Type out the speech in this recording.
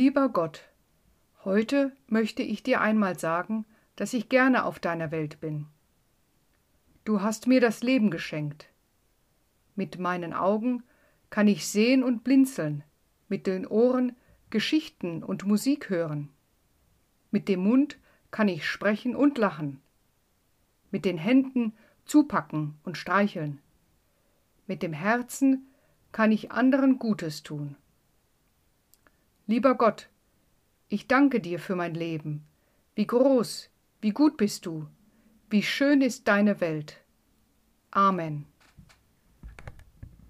Lieber Gott, heute möchte ich dir einmal sagen, dass ich gerne auf deiner Welt bin. Du hast mir das Leben geschenkt. Mit meinen Augen kann ich sehen und blinzeln, mit den Ohren Geschichten und Musik hören. Mit dem Mund kann ich sprechen und lachen. Mit den Händen zupacken und streicheln. Mit dem Herzen kann ich anderen Gutes tun. Lieber Gott, ich danke dir für mein Leben. Wie groß, wie gut bist du, wie schön ist deine Welt. Amen.